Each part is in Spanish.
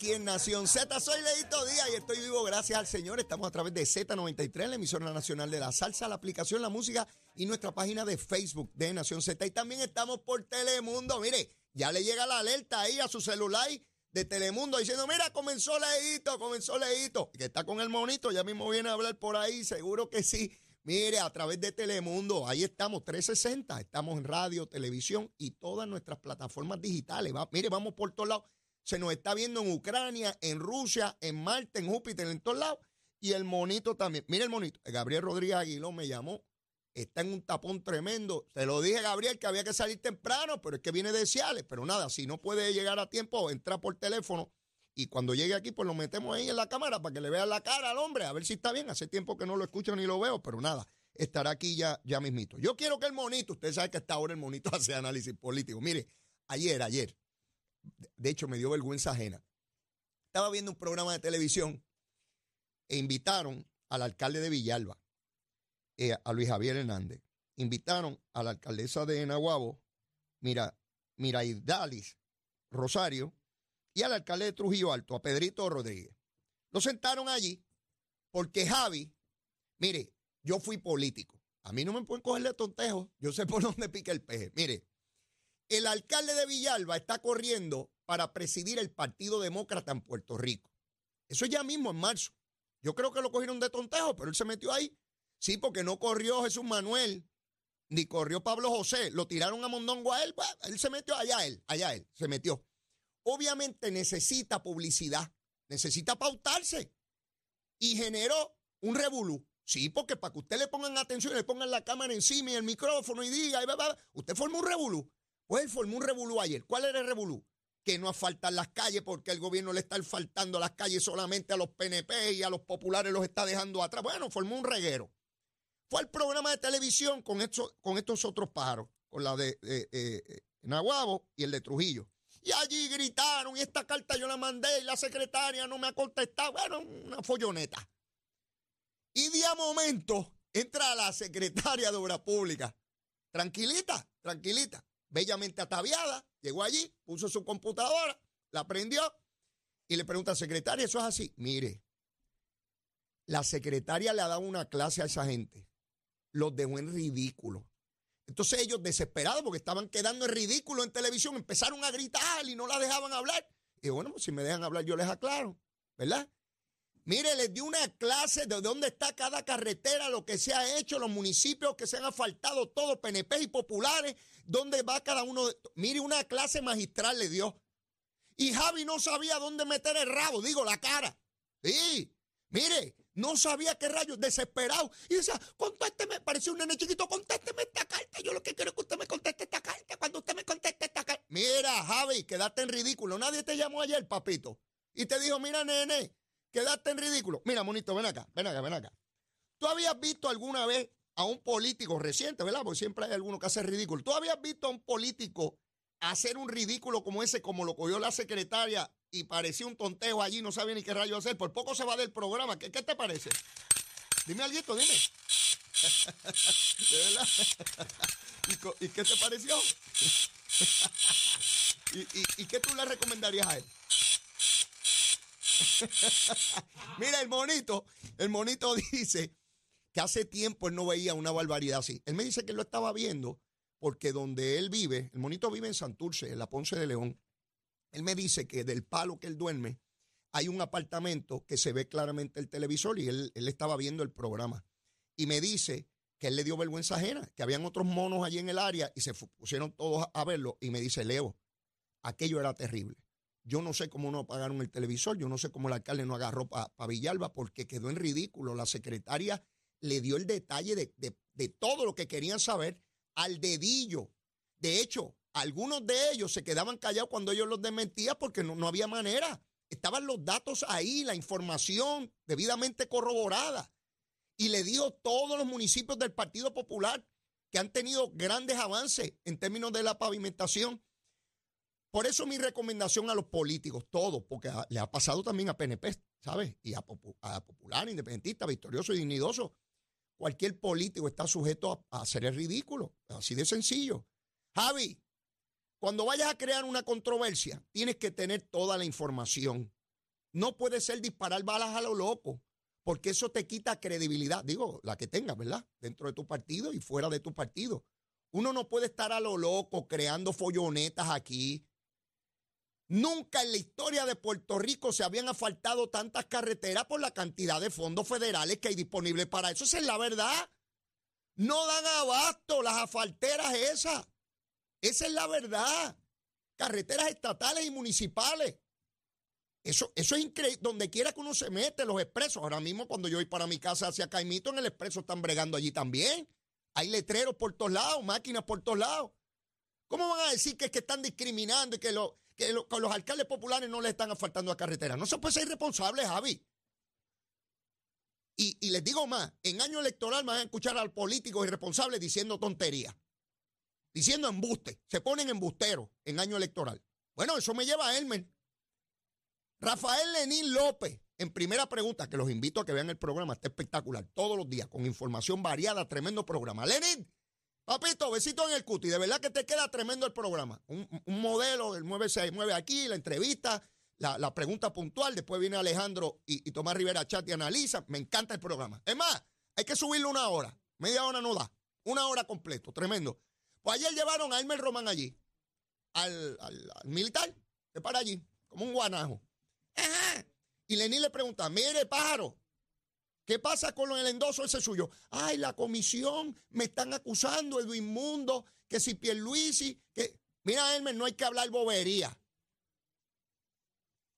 aquí en Nación Z. Soy Leito Díaz y estoy vivo gracias al Señor. Estamos a través de Z93, la emisora nacional de la salsa, la aplicación, la música y nuestra página de Facebook de Nación Z. Y también estamos por Telemundo. Mire, ya le llega la alerta ahí a su celular de Telemundo diciendo, mira, comenzó Leito, comenzó Leito. Que está con el monito, ya mismo viene a hablar por ahí, seguro que sí. Mire, a través de Telemundo, ahí estamos, 360, estamos en radio, televisión y todas nuestras plataformas digitales. mire, vamos por todos lados. Se nos está viendo en Ucrania, en Rusia, en Marte, en Júpiter, en todos lados. Y el monito también. Mire el monito. Gabriel Rodríguez Aguiló me llamó. Está en un tapón tremendo. Se lo dije Gabriel que había que salir temprano, pero es que viene de Ciales. Pero nada, si no puede llegar a tiempo, entra por teléfono. Y cuando llegue aquí, pues lo metemos ahí en la cámara para que le vea la cara al hombre, a ver si está bien. Hace tiempo que no lo escucho ni lo veo, pero nada, estará aquí ya, ya mismito. Yo quiero que el monito, usted sabe que hasta ahora el monito hace análisis político. Mire, ayer, ayer, de hecho me dio vergüenza ajena. Estaba viendo un programa de televisión e invitaron al alcalde de Villalba, eh, a Luis Javier Hernández. Invitaron a la alcaldesa de Nahuabo, mira, Dalis Rosario, y al alcalde de Trujillo Alto, a Pedrito Rodríguez. Lo sentaron allí porque Javi, mire, yo fui político. A mí no me pueden cogerle tontejo. Yo sé por dónde pica el peje. Mire, el alcalde de Villalba está corriendo para presidir el Partido Demócrata en Puerto Rico. Eso ya mismo en marzo. Yo creo que lo cogieron de tontejo, pero él se metió ahí. Sí, porque no corrió Jesús Manuel, ni corrió Pablo José. Lo tiraron a Mondongo a él. él se metió allá él, allá él, se metió. Obviamente necesita publicidad, necesita pautarse. Y generó un revolú. Sí, porque para que usted le pongan atención, le pongan la cámara encima y el micrófono y diga, usted forma un revolú. Pues él formó un revolú ayer. ¿Cuál era el revolú? Que no asfaltan las calles porque el gobierno le está asfaltando las calles solamente a los PNP y a los populares los está dejando atrás. Bueno, formó un reguero. Fue al programa de televisión con estos, otros pájaros, con la de, de Nahuabo y el de Trujillo. Y allí gritaron, y esta carta yo la mandé y la secretaria no me ha contestado. Bueno, una folloneta. Y de a momento entra la secretaria de Obras Públicas. Tranquilita, tranquilita bellamente ataviada, llegó allí, puso su computadora, la prendió y le pregunta, secretaria, ¿eso es así? Mire, la secretaria le ha dado una clase a esa gente, los dejó en ridículo. Entonces ellos desesperados porque estaban quedando en ridículo en televisión, empezaron a gritar y no la dejaban hablar. Y bueno, pues si me dejan hablar yo les aclaro, ¿verdad? Mire, les dio una clase de dónde está cada carretera, lo que se ha hecho, los municipios que se han asfaltado, todos PNP y populares, dónde va cada uno. De... Mire, una clase magistral le dio. Y Javi no sabía dónde meter el rabo, digo, la cara. Sí, mire, no sabía qué rayos, desesperado. Y decía, contésteme, parecía un nene chiquito, contésteme esta carta. Yo lo que quiero es que usted me conteste esta carta. Cuando usted me conteste esta carta. Mira, Javi, quedaste en ridículo. Nadie te llamó ayer, papito. Y te dijo, mira, nene, Quedaste en ridículo. Mira, monito, ven acá, ven acá, ven acá. ¿Tú habías visto alguna vez a un político reciente, verdad? Porque siempre hay alguno que hace ridículo. ¿Tú habías visto a un político hacer un ridículo como ese, como lo cogió la secretaria y parecía un tontejo allí, no sabía ni qué rayo hacer? Por poco se va del programa. ¿Qué, te parece? Dime algo, dime. ¿De verdad? ¿Y, qué te pareció? ¿Y, ¿Y qué tú le recomendarías a él? Mira, el monito, el monito dice que hace tiempo él no veía una barbaridad así. Él me dice que lo estaba viendo porque donde él vive, el monito vive en Santurce, en la Ponce de León. Él me dice que del palo que él duerme hay un apartamento que se ve claramente el televisor y él, él estaba viendo el programa. Y me dice que él le dio vergüenza ajena, que habían otros monos allí en el área y se pusieron todos a verlo. Y me dice, Leo, aquello era terrible. Yo no sé cómo no apagaron el televisor, yo no sé cómo el alcalde no agarró para Villalba porque quedó en ridículo. La secretaria le dio el detalle de, todo lo que querían saber al dedillo. De hecho, algunos de ellos se quedaban callados cuando ellos los desmentían porque no, no había manera. Estaban los datos ahí, la información debidamente corroborada. Y le dijo todos los municipios del Partido Popular que han tenido grandes avances en términos de la pavimentación por eso mi recomendación a los políticos, todos, porque le ha pasado también a PNP, ¿sabes? Y a, Popular, Independentista, Victorioso y Dignidoso. Cualquier político está sujeto a, hacer el ridículo, así de sencillo. Javi, cuando vayas a crear una controversia, tienes que tener toda la información. No puede ser disparar balas a lo loco, porque eso te quita credibilidad. Digo, la que tengas, ¿verdad? Dentro de tu partido y fuera de tu partido. Uno no puede estar a lo loco creando follonetas aquí. Nunca en la historia de Puerto Rico se habían asfaltado tantas carreteras por la cantidad de fondos federales que hay disponibles para eso. Esa es la verdad. No dan abasto las asfalteras esas. Esa es la verdad. Carreteras estatales y municipales. Eso, eso es increíble. Donde quiera que uno se mete, los expresos. Ahora mismo, cuando yo voy para mi casa hacia Caimito, en el expreso están bregando allí también. Hay letreros por todos lados, máquinas por todos lados. ¿Cómo van a decir que es que están discriminando y que, lo, que, los alcaldes populares no le están asfaltando a carretera? No se puede ser responsable, Javi. Y, les digo más, en año electoral van a escuchar al político irresponsable diciendo tonterías diciendo embuste. Se ponen embusteros en año electoral. Bueno, eso me lleva a Elmer. Rafael Lenín López, en primera pregunta, que los invito a que vean el programa, está espectacular, todos los días, con información variada, tremendo programa. Lenín, papito, besito en el cuti, de verdad que te queda tremendo el programa. Un, modelo del 969 aquí, la entrevista, la, pregunta puntual, después viene Alejandro y, Tomás Rivera Chat y analiza. Me encanta el programa. Es más, hay que subirlo una hora, media hora no da, una hora completo, tremendo. Pues ayer llevaron a Elmer Román allí, al, militar, que para allí, como un guanajo. Y Lenín le pregunta, mire, pájaro, ¿qué pasa con el endoso ese suyo? Ay, la comisión, me están acusando, Edwin Mundo, que si Pierluisi, que... Mira, Elmer, no hay que hablar bobería.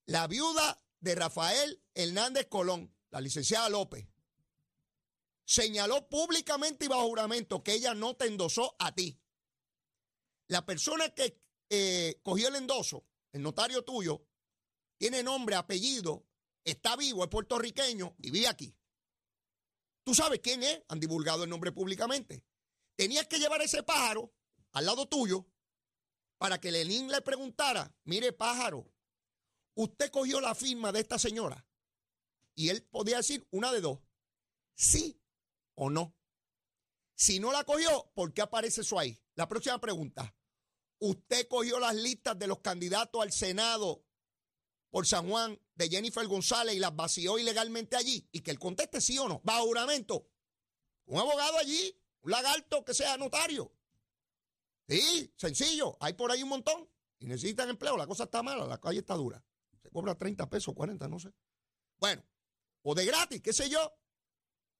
La viuda de Rafael Hernández Colón, la licenciada López, señaló públicamente y bajo juramento que ella no te endosó a ti. La persona que eh, cogió el endoso, el notario tuyo, tiene nombre, apellido, está vivo, es puertorriqueño y vive aquí. Tú sabes quién es, han divulgado el nombre públicamente. Tenías que llevar ese pájaro al lado tuyo para que Lenín le preguntara, mire pájaro, usted cogió la firma de esta señora. Y él podía decir una de dos, sí o no. Si no la cogió, ¿por qué aparece eso ahí? La próxima pregunta, usted cogió las listas de los candidatos al Senado por San Juan de Jennifer González y las vació ilegalmente allí y que él conteste sí o no, bajo juramento. Un abogado allí, un lagarto que sea notario. Sí, sencillo, hay por ahí un montón y necesitan empleo, la cosa está mala, la calle está dura. Se cobra 30 pesos, 40, no sé. Bueno, o de gratis, qué sé yo.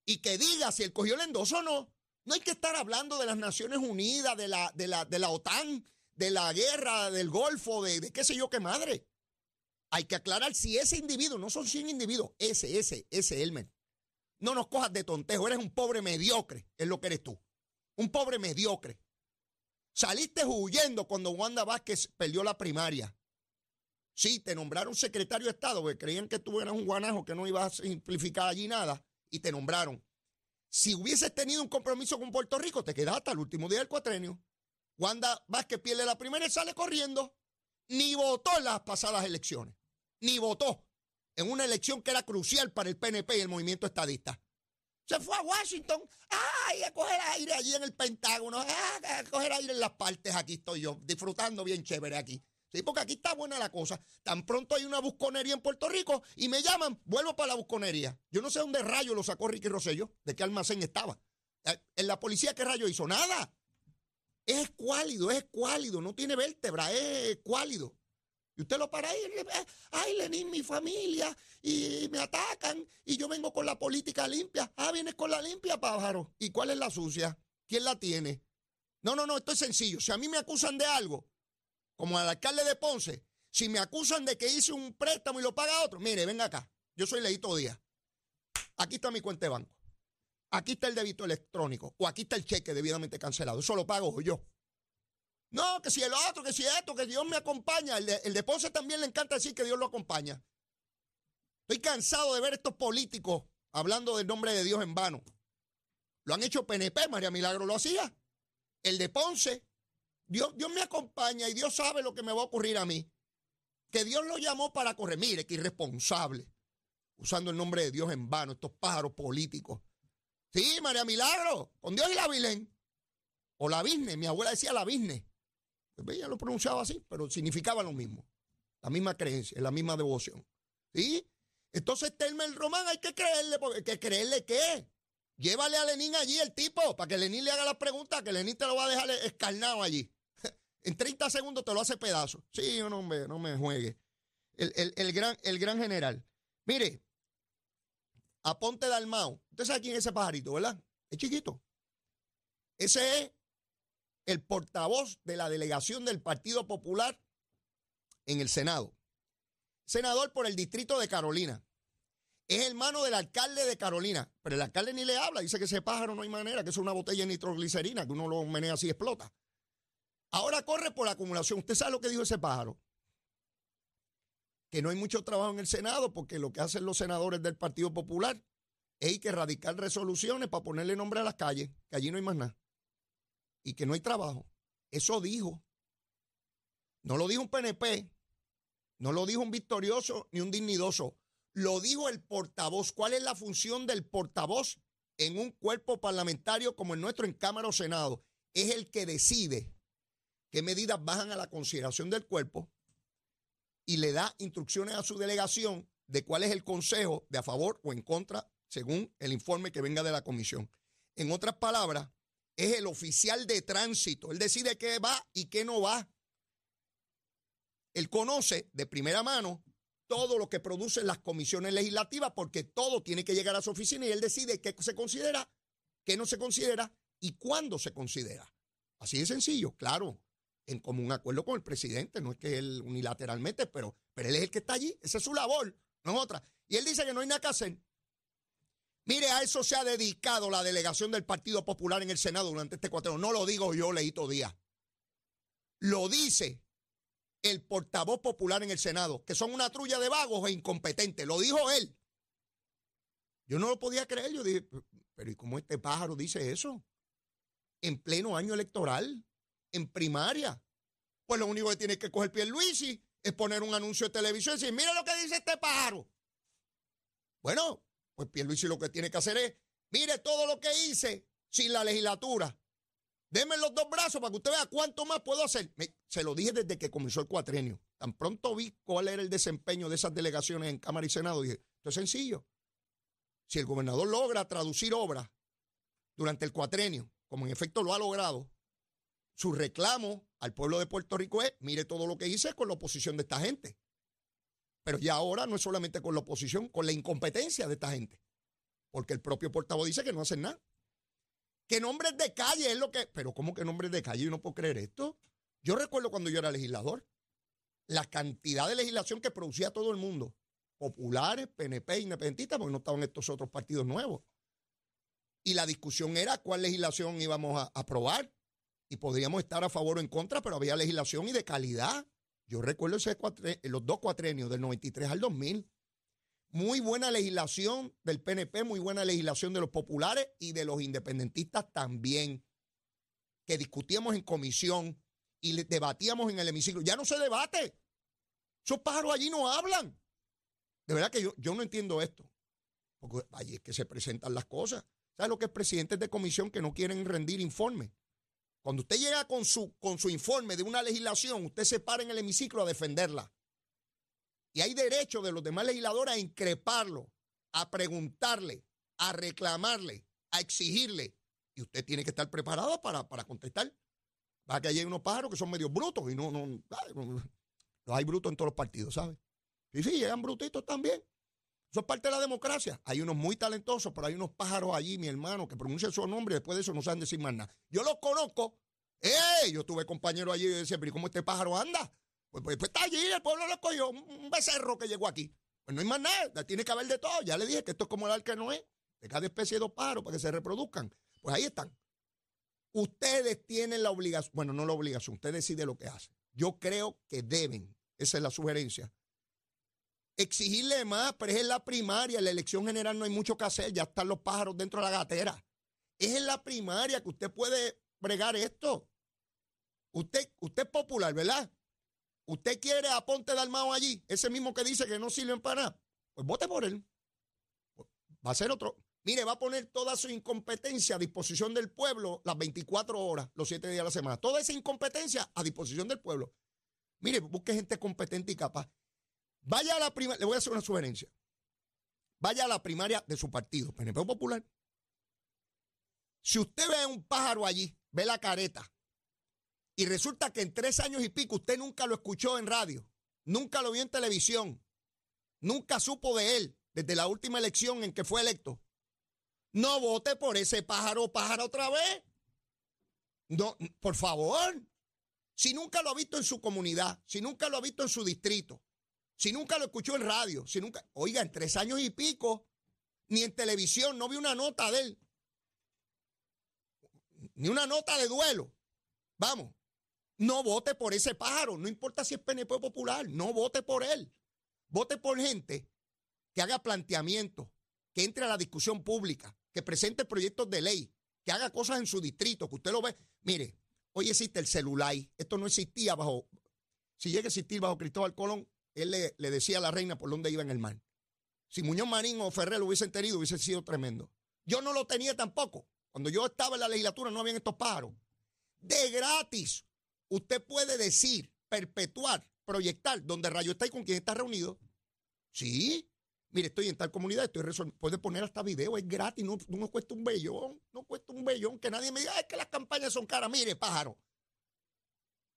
Y que diga si él cogió el endoso o no. No hay que estar hablando de las Naciones Unidas, de la, de la, de la OTAN, de la guerra del Golfo, de, qué sé yo qué madre. Hay que aclarar si ese individuo, no son 100 individuos, ese, ese, ese Elmer. No nos cojas de tontejo, eres un pobre mediocre, es lo que eres tú. Un pobre mediocre. Saliste huyendo cuando Wanda Vázquez perdió la primaria. Sí, te nombraron secretario de Estado, porque creían que tú eras un guanajo que no ibas a simplificar allí nada, y te nombraron. Si hubieses tenido un compromiso con Puerto Rico, te quedas hasta el último día del cuatrenio. Wanda Vázquez pierde la primera y sale corriendo. Ni votó en las pasadas elecciones. Ni votó en una elección que era crucial para el PNP y el movimiento estadista. Se fue a Washington, ay, a coger aire allí en el Pentágono, a coger aire en las partes, aquí estoy yo, disfrutando bien chévere aquí. Sí, porque aquí está buena la cosa. Tan pronto hay una busconería en Puerto Rico y me llaman, vuelvo para la busconería. Yo no sé dónde rayo lo sacó Ricky Rosello, de qué almacén estaba. Eh, en la policía, ¿qué rayo hizo? Nada. Es escuálido, es escuálido, no tiene vértebra, es escuálido. Y usted lo para ahí, ay, Lenín, mi familia, y me atacan, y yo vengo con la política limpia. Ah, vienes con la limpia, pájaro. ¿Y cuál es la sucia? ¿Quién la tiene? No, no, no, esto es sencillo. Si a mí me acusan de algo, como al alcalde de Ponce, si me acusan de que hice un préstamo y lo paga otro, mire, venga acá. Yo soy Leito Díaz. Aquí está mi cuenta de banco aquí está el débito electrónico o aquí está el cheque debidamente cancelado. Eso lo pago yo. No, que si el otro, que si esto, que Dios me acompaña. El de, el Ponce también le encanta decir que Dios lo acompaña. Estoy cansado de ver estos políticos hablando del nombre de Dios en vano. Lo han hecho PNP, María Milagro lo hacía. El de Ponce, Dios, Dios me acompaña y Dios sabe lo que me va a ocurrir a mí. Que Dios lo llamó para correr. Mire, que irresponsable. Usando el nombre de Dios en vano, estos pájaros políticos. Sí, María Milagro, con Dios y la Virgen. O la Virgen, mi abuela decía la Virgen. Ella lo pronunciaba así, pero significaba lo mismo. La misma creencia, la misma devoción. ¿Sí? Entonces, Telmer Román hay que creerle, porque ¿que creerle qué? Llévale a Lenín allí el tipo, para que Lenín le haga las preguntas, que Lenín te lo va a dejar escarnado allí. En 30 segundos te lo hace pedazo. Sí, no me, no me juegue. El, gran, el gran general. Mire, Aponte Dalmao. Usted sabe quién es ese pajarito, ¿verdad? Es chiquito. Ese es el portavoz de la delegación del Partido Popular en el Senado. Senador por el distrito de Carolina. Es hermano del alcalde de Carolina, pero el alcalde ni le habla, dice que ese pájaro no hay manera, que es una botella de nitroglicerina, que uno lo menea así y explota. Ahora corre por la acumulación. ¿Usted sabe lo que dijo ese pájaro? Que no hay mucho trabajo en el Senado porque lo que hacen los senadores del Partido Popular es que radicar resoluciones para ponerle nombre a las calles, que allí no hay más nada. Y que no hay trabajo. Eso dijo. No lo dijo un PNP, no lo dijo un victorioso ni un dignidoso. Lo dijo el portavoz. ¿Cuál es la función del portavoz en un cuerpo parlamentario como el nuestro en Cámara o Senado? Es el que decide qué medidas bajan a la consideración del cuerpo y le da instrucciones a su delegación de cuál es el consejo de a favor o en contra según el informe que venga de la comisión. En otras palabras, es el oficial de tránsito. Él decide qué va y qué no va. Él conoce de primera mano todo lo que producen las comisiones legislativas porque todo tiene que llegar a su oficina y él decide qué se considera, qué no se considera y cuándo se considera. Así de sencillo, claro, en común acuerdo con el presidente, no es que él unilateralmente, pero, pero él es el que está allí, esa es su labor, no es otra. Y él dice que no hay nada que hacer. Mire, a eso se ha dedicado la delegación del Partido Popular en el Senado durante este cuatro. No lo digo yo, Leito Díaz. Lo dice el portavoz popular en el Senado, que son una trulla de vagos e incompetentes. Lo dijo él. Yo no lo podía creer. Yo dije, pero ¿y cómo este pájaro dice eso? En pleno año electoral, en primaria. Pues lo único que tiene que coger Pierluisi es poner un anuncio de televisión y decir, mira lo que dice este pájaro. Bueno, pues Pierluisi lo que tiene que hacer es, mire todo lo que hice sin la legislatura. Deme los dos brazos para que usted vea cuánto más puedo hacer. se lo dije desde que comenzó el cuatrenio. Tan pronto vi cuál era el desempeño de esas delegaciones en Cámara y Senado, dije, esto es sencillo. Si el gobernador logra traducir obras durante el cuatrenio, como en efecto lo ha logrado, su reclamo al pueblo de Puerto Rico es, mire todo lo que hice con la oposición de esta gente. Pero ya ahora no es solamente con la oposición, con la incompetencia de esta gente. Porque el propio portavoz dice que no hacen nada. Que nombres de calle es lo que. Pero, ¿cómo que nombres de calle? Yo no puedo creer esto. Yo recuerdo cuando yo era legislador, la cantidad de legislación que producía todo el mundo. Populares, PNP, independentistas, porque no estaban estos otros partidos nuevos. Y la discusión era cuál legislación íbamos a aprobar. Y podríamos estar a favor o en contra, pero había legislación y de calidad. Yo recuerdo ese los dos cuatrenios, del 93 al 2000. Muy buena legislación del PNP, muy buena legislación de los populares y de los independentistas también, que discutíamos en comisión y debatíamos en el hemiciclo. Ya no se debate. Esos pájaros allí no hablan. De verdad que yo, yo no entiendo esto. Porque ahí es que se presentan las cosas. ¿Sabes lo que es presidentes de comisión que no quieren rendir informes? Cuando usted llega con su, con su informe de una legislación, usted se para en el hemiciclo a defenderla. Y hay derecho de los demás legisladores a increparlo, a preguntarle, a reclamarle, a exigirle. Y usted tiene que estar preparado para, contestar. Va que hay unos pájaros que son medio brutos y no, no, los hay brutos en todos los partidos, ¿sabes? Y sí, llegan brutitos también. Eso es parte de la democracia. Hay unos muy talentosos, pero hay unos pájaros allí, mi hermano, que pronuncian su nombre y después de eso no saben decir más nada. Yo los conozco. ¡Eh! Yo tuve compañeros allí y decía, pero ¿cómo este pájaro anda? Pues, pues, pues, está allí, el pueblo lo cogió, un becerro que llegó aquí. Pues no hay más nada, tiene que haber de todo. Ya le dije que esto es como el arca no es, de cada especie de dos pájaros para que se reproduzcan. Pues ahí están. Ustedes tienen la obligación, bueno, no la obligación, usted decide lo que hace. Yo creo que deben, esa es la sugerencia. Exigirle más, pero es en la primaria, en la elección general no hay mucho que hacer, ya están los pájaros dentro de la gatera. Es en la primaria que usted puede bregar esto. Usted, usted es popular, ¿verdad? ¿Usted quiere a Ponte Dalmao allí? Ese mismo que dice que no sirven para nada. Pues vote por él. Va a ser otro. mire, va a poner toda su incompetencia a disposición del pueblo las 24 horas, los 7 días de la semana. Toda esa incompetencia a disposición del pueblo. Mire, busque gente competente y capaz. Vaya a la primaria, le voy a hacer una sugerencia. Vaya a la primaria de su partido, PNP Popular. Si usted ve un pájaro allí, ve la careta, y resulta que en tres años y pico usted nunca lo escuchó en radio, nunca lo vio en televisión, nunca supo de él desde la última elección en que fue electo, no vote por ese pájaro pájaro otra vez. No, por favor. Si nunca lo ha visto en su comunidad, si nunca lo ha visto en su distrito, si nunca lo escuchó en radio, si nunca, oiga, en tres años y pico, ni en televisión, no vi una nota de él, ni una nota de duelo. Vamos, no vote por ese pájaro, no importa si es PNP popular, no vote por él. Vote por gente que haga planteamientos, que entre a la discusión pública, que presente proyectos de ley, que haga cosas en su distrito, que usted lo ve. Mire, hoy existe el celular, esto no existía bajo, si llega a existir bajo Cristóbal Colón, él le, le decía a la reina por dónde iba en el mar. Si Muñoz Marín o Ferrer lo hubiesen tenido, hubiese sido tremendo. Yo no lo tenía tampoco. Cuando yo estaba en la legislatura no habían estos pájaros. De gratis, usted puede decir, perpetuar, proyectar donde rayo está y con quién está reunido. Sí, Mire, estoy en tal comunidad, estoy resolviendo. Puede poner hasta video, es gratis, no, no cuesta un bellón, no cuesta un bellón. Que nadie me diga, es que las campañas son caras. Mire, pájaro.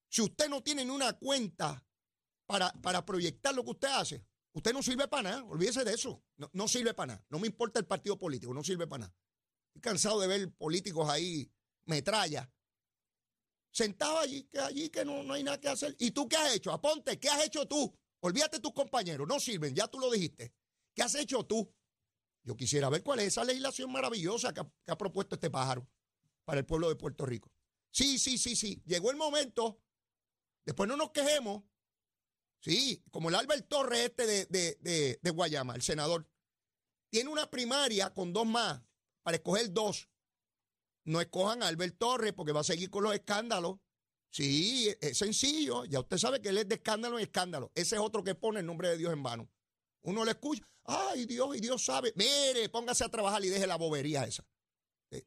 Si usted no tiene ni una cuenta para, para proyectar lo que usted hace, usted no sirve para nada. Olvídese de eso. No, no sirve para nada. No me importa el partido político, no sirve para nada. Estoy cansado de ver políticos ahí, metralla, sentados allí, que allí que no, no hay nada que hacer. ¿Y tú qué has hecho? Aponte, ¿qué has hecho tú? Olvídate tus compañeros, no sirven, ya tú lo dijiste. ¿Qué has hecho tú? Yo quisiera ver cuál es esa legislación maravillosa que ha, propuesto este pájaro para el pueblo de Puerto Rico. Sí, sí, sí, sí. Llegó el momento. Después no nos quejemos. Sí, como el Albert Torres este de, de, Guayama, el senador. Tiene una primaria con dos más para escoger dos. No escojan a Albert Torres porque va a seguir con los escándalos. Sí, es sencillo. Ya usted sabe que él es de escándalo en escándalo. Ese es otro que pone el nombre de Dios en vano. Uno le escucha, ay Dios, y Dios sabe. Mire, póngase a trabajar y deje la bobería esa. En eh,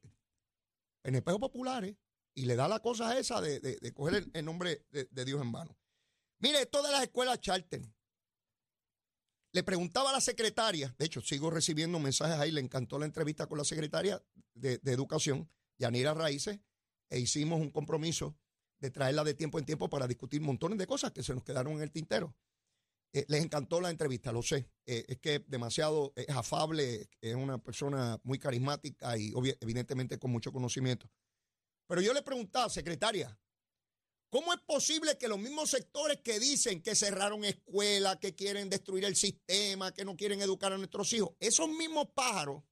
en espejo populares. Y le da la cosa esa de, de, coger el, nombre de, Dios en vano. Mire, todas las escuelas charter. Le preguntaba a la secretaria, de hecho, sigo recibiendo mensajes ahí, le encantó la entrevista con la secretaria de, Educación, Yanira Raíces, e hicimos un compromiso de traerla de tiempo en tiempo para discutir montones de cosas que se nos quedaron en el tintero. Eh, les encantó la entrevista, lo sé. Eh, es que demasiado es afable, es una persona muy carismática y evidentemente con mucho conocimiento. Pero yo le preguntaba, secretaria, ¿cómo es posible que los mismos sectores que dicen que cerraron escuelas, que quieren destruir el sistema, que no quieren educar a nuestros hijos, esos mismos pájaros,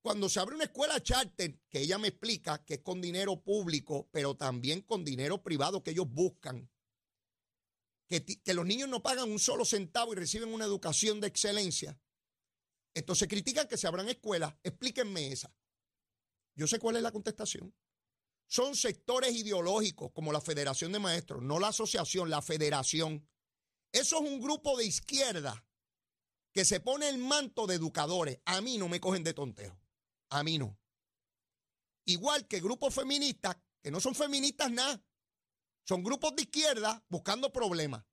cuando se abre una escuela charter, que ella me explica que es con dinero público, pero también con dinero privado que ellos buscan, que, los niños no pagan un solo centavo y reciben una educación de excelencia. Entonces critican que se abran escuelas. Explíquenme esa. Yo sé cuál es la contestación. Son sectores ideológicos como la Federación de Maestros, no la asociación, la federación. Eso es un grupo de izquierda que se pone el manto de educadores. A mí no me cogen de tonteo. A mí no. Igual que grupos feministas que no son feministas nada. Son grupos de izquierda buscando problemas.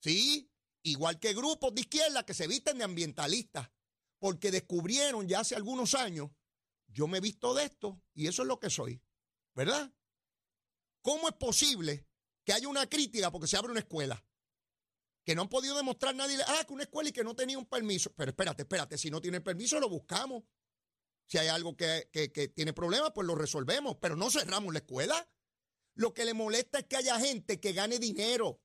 ¿Sí? Igual que grupos de izquierda que se visten de ambientalistas. Porque descubrieron ya hace algunos años, yo me he visto de esto y eso es lo que soy. ¿Verdad? ¿Cómo es posible que haya una crítica porque se abre una escuela? Que no han podido demostrar nadie, ah, que una escuela y que no tenía un permiso. Pero espérate, espérate, si no tiene permiso lo buscamos. Si hay algo que, que tiene problemas, pues lo resolvemos, pero no cerramos la escuela. Lo que le molesta es que haya gente que gane dinero.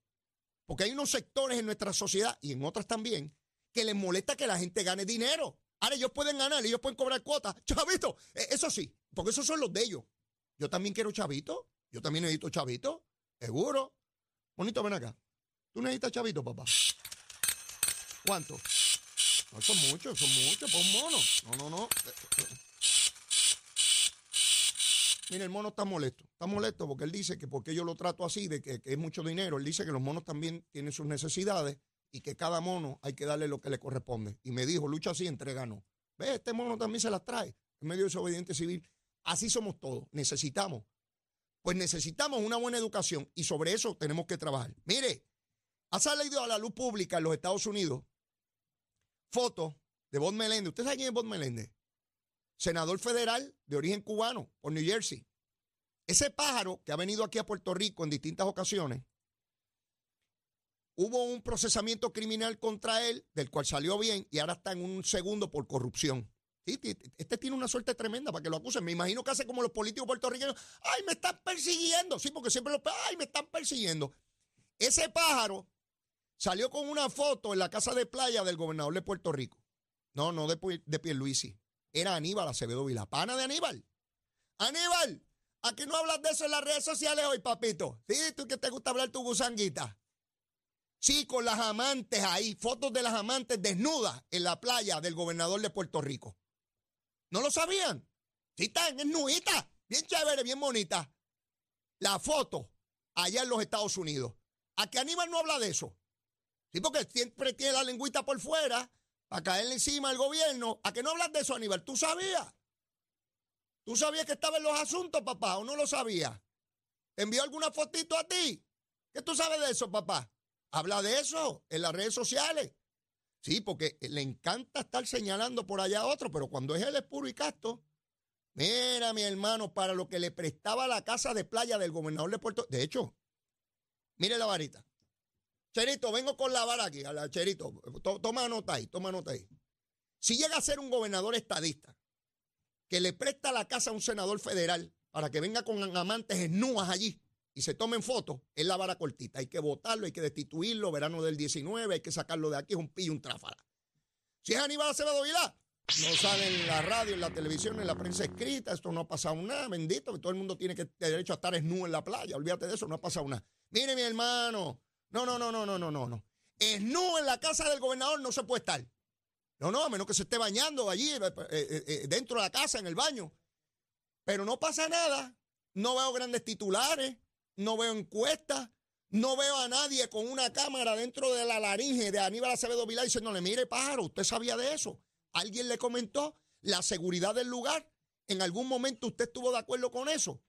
Porque hay unos sectores en nuestra sociedad y en otras también que les molesta que la gente gane dinero. Ahora ellos pueden ganar, ellos pueden cobrar cuotas. Chavito, e, eso sí, porque esos son los de ellos. Yo también quiero chavito. Yo también necesito chavito. Seguro. Bonito, ven acá. ¿Tú necesitas chavito, papá? ¿Cuánto? No son muchos, son muchos, por un mono. No, no, no. Mira, el mono está molesto. Está molesto porque él dice que porque yo lo trato así, de que, es mucho dinero, él dice que los monos también tienen sus necesidades y que cada mono hay que darle lo que le corresponde. Y me dijo, lucha así, entrega no. Ve, este mono también se las trae. En medio desobediente civil. Así somos todos. Necesitamos. Pues necesitamos una buena educación y sobre eso tenemos que trabajar. Mire, ha salido a la luz pública en los Estados Unidos fotos de Bob Meléndez. ¿Usted sabe quién es Bob Meléndez? Senador federal de origen cubano por New Jersey. Ese pájaro que ha venido aquí a Puerto Rico en distintas ocasiones, hubo un procesamiento criminal contra él, del cual salió bien, y ahora está en un segundo por corrupción. Este tiene una suerte tremenda para que lo acusen. Me imagino que hace como los políticos puertorriqueños. ¡Ay, me están persiguiendo! Sí, porque siempre los. ¡Ay, me están persiguiendo! Ese pájaro salió con una foto en la casa de playa del gobernador de Puerto Rico. No, no de, de Pierluisi. Era Aníbal Acevedo Vila. Pana de Aníbal. Aníbal, ¿a qué no hablas de eso en las redes sociales hoy, papito? Sí, tú que te gusta hablar tu gusanguita. Sí, con las amantes ahí, fotos de las amantes desnudas en la playa del gobernador de Puerto Rico. ¿No lo sabían? Sí, están, es nudita, bien chévere, bien bonita. La foto allá en los Estados Unidos. ¿A qué Aníbal no habla de eso? Sí, porque siempre tiene la lengüita por fuera para caerle encima al gobierno. ¿A qué no hablas de eso, Aníbal? ¿Tú sabías? ¿Tú sabías que estaba en los asuntos, papá, o no lo sabías? ¿Te envió alguna fotito a ti? ¿Qué tú sabes de eso, papá? Habla de eso en las redes sociales. Sí, porque le encanta estar señalando por allá a otro, pero cuando es él es puro y casto. Mira, mi hermano, para lo que le prestaba la casa de playa del gobernador de Puerto De hecho, mire la varita. Cherito, vengo con la vara aquí, la Cherito. toma nota ahí, toma nota ahí. Si llega a ser un gobernador estadista que le presta la casa a un senador federal para que venga con amantes esnúas allí, y se tomen fotos, es la vara cortita. Hay que votarlo, hay que destituirlo, verano del 19, hay que sacarlo de aquí, es un pillo, un tráfala. Si es Aníbal Acevedo Vilá, no sale en la radio, en la televisión, en la prensa escrita, esto no ha pasado nada, bendito, que todo el mundo tiene que derecho a estar esnudo en la playa, olvídate de eso, no ha pasado nada. Mire mi hermano, no, no, no, no, no, no, no, no. Esnudo en la casa del gobernador no se puede estar. No, no, a menos que se esté bañando allí, eh, eh, eh, dentro de la casa, en el baño. Pero no pasa nada. No veo grandes titulares no veo encuestas, no veo a nadie con una cámara dentro de la laringe de Aníbal Acevedo Vilá diciéndole, mire pájaro, usted sabía de eso. ¿Alguien le comentó la seguridad del lugar? ¿En algún momento usted estuvo de acuerdo con eso?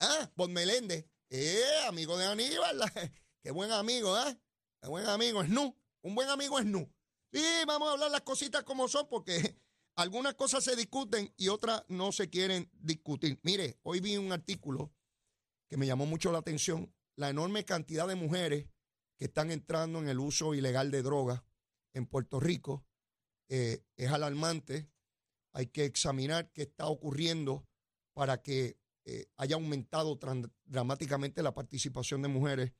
Ah, Bon Meléndez, eh, amigo de Aníbal, qué buen amigo, ¿eh? Qué buen amigo, es nu. Un buen amigo es nu. Sí, vamos a hablar las cositas como son porque algunas cosas se discuten y otras no se quieren discutir. Mire, hoy vi un artículo que me llamó mucho la atención, la enorme cantidad de mujeres que están entrando en el uso ilegal de drogas en Puerto Rico. Eh, es alarmante. Hay que examinar qué está ocurriendo para que eh, haya aumentado dramáticamente la participación de mujeres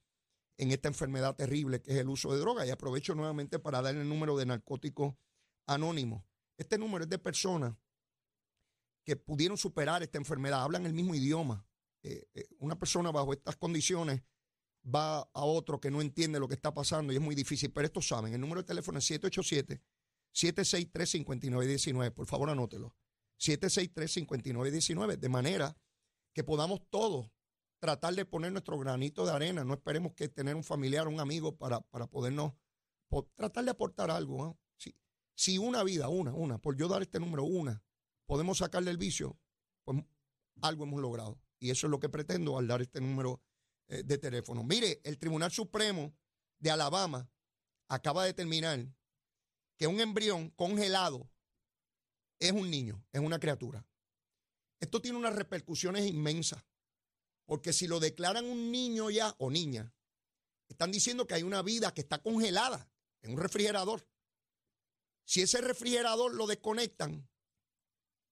en esta enfermedad terrible que es el uso de drogas. Y aprovecho nuevamente para dar el número de narcóticos anónimos. Este número es de personas que pudieron superar esta enfermedad, hablan el mismo idioma, eh, eh, una persona bajo estas condiciones va a otro que no entiende lo que está pasando y es muy difícil. Pero estos saben, el número de teléfono es 787-763-5919. Por favor, anótelo. 763-5919. De manera que podamos todos tratar de poner nuestro granito de arena. No esperemos que tener un familiar, un amigo para, para podernos tratar de aportar algo. Si, si una vida, una, una, por yo dar este número, una, podemos sacarle el vicio, pues algo hemos logrado. Y eso es lo que pretendo al dar este número eh, de teléfono. Mire, el Tribunal Supremo de Alabama acaba de determinar que un embrión congelado es un niño, es una criatura. Esto tiene unas repercusiones inmensas, porque si lo declaran un niño ya o niña, están diciendo que hay una vida que está congelada en un refrigerador. Si ese refrigerador lo desconectan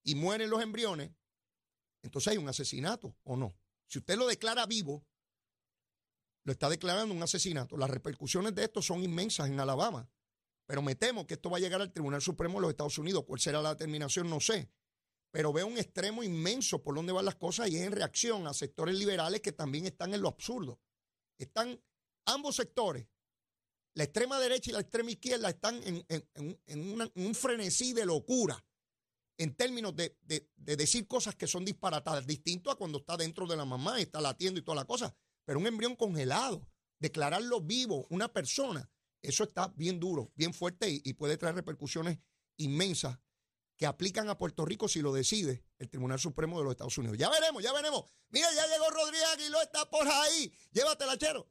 y mueren los embriones, entonces hay un asesinato o no. Si usted lo declara vivo, lo está declarando un asesinato. Las repercusiones de esto son inmensas en Alabama. Pero me temo que esto va a llegar al Tribunal Supremo de los Estados Unidos. ¿Cuál será la determinación? No sé. Pero veo un extremo inmenso por dónde van las cosas y es en reacción a sectores liberales que también están en lo absurdo. Están ambos sectores, la extrema derecha y la extrema izquierda, están en, un frenesí de locura en términos de, decir cosas que son disparatadas, distinto a cuando está dentro de la mamá y está latiendo y toda la cosa. Pero un embrión congelado, declararlo vivo, una persona, eso está bien duro, bien fuerte y, puede traer repercusiones inmensas que aplican a Puerto Rico si lo decide el Tribunal Supremo de los Estados Unidos. Ya veremos, ya veremos. Mira, ya llegó Rodríguez Aguiló, está por ahí. Llévatela, chero.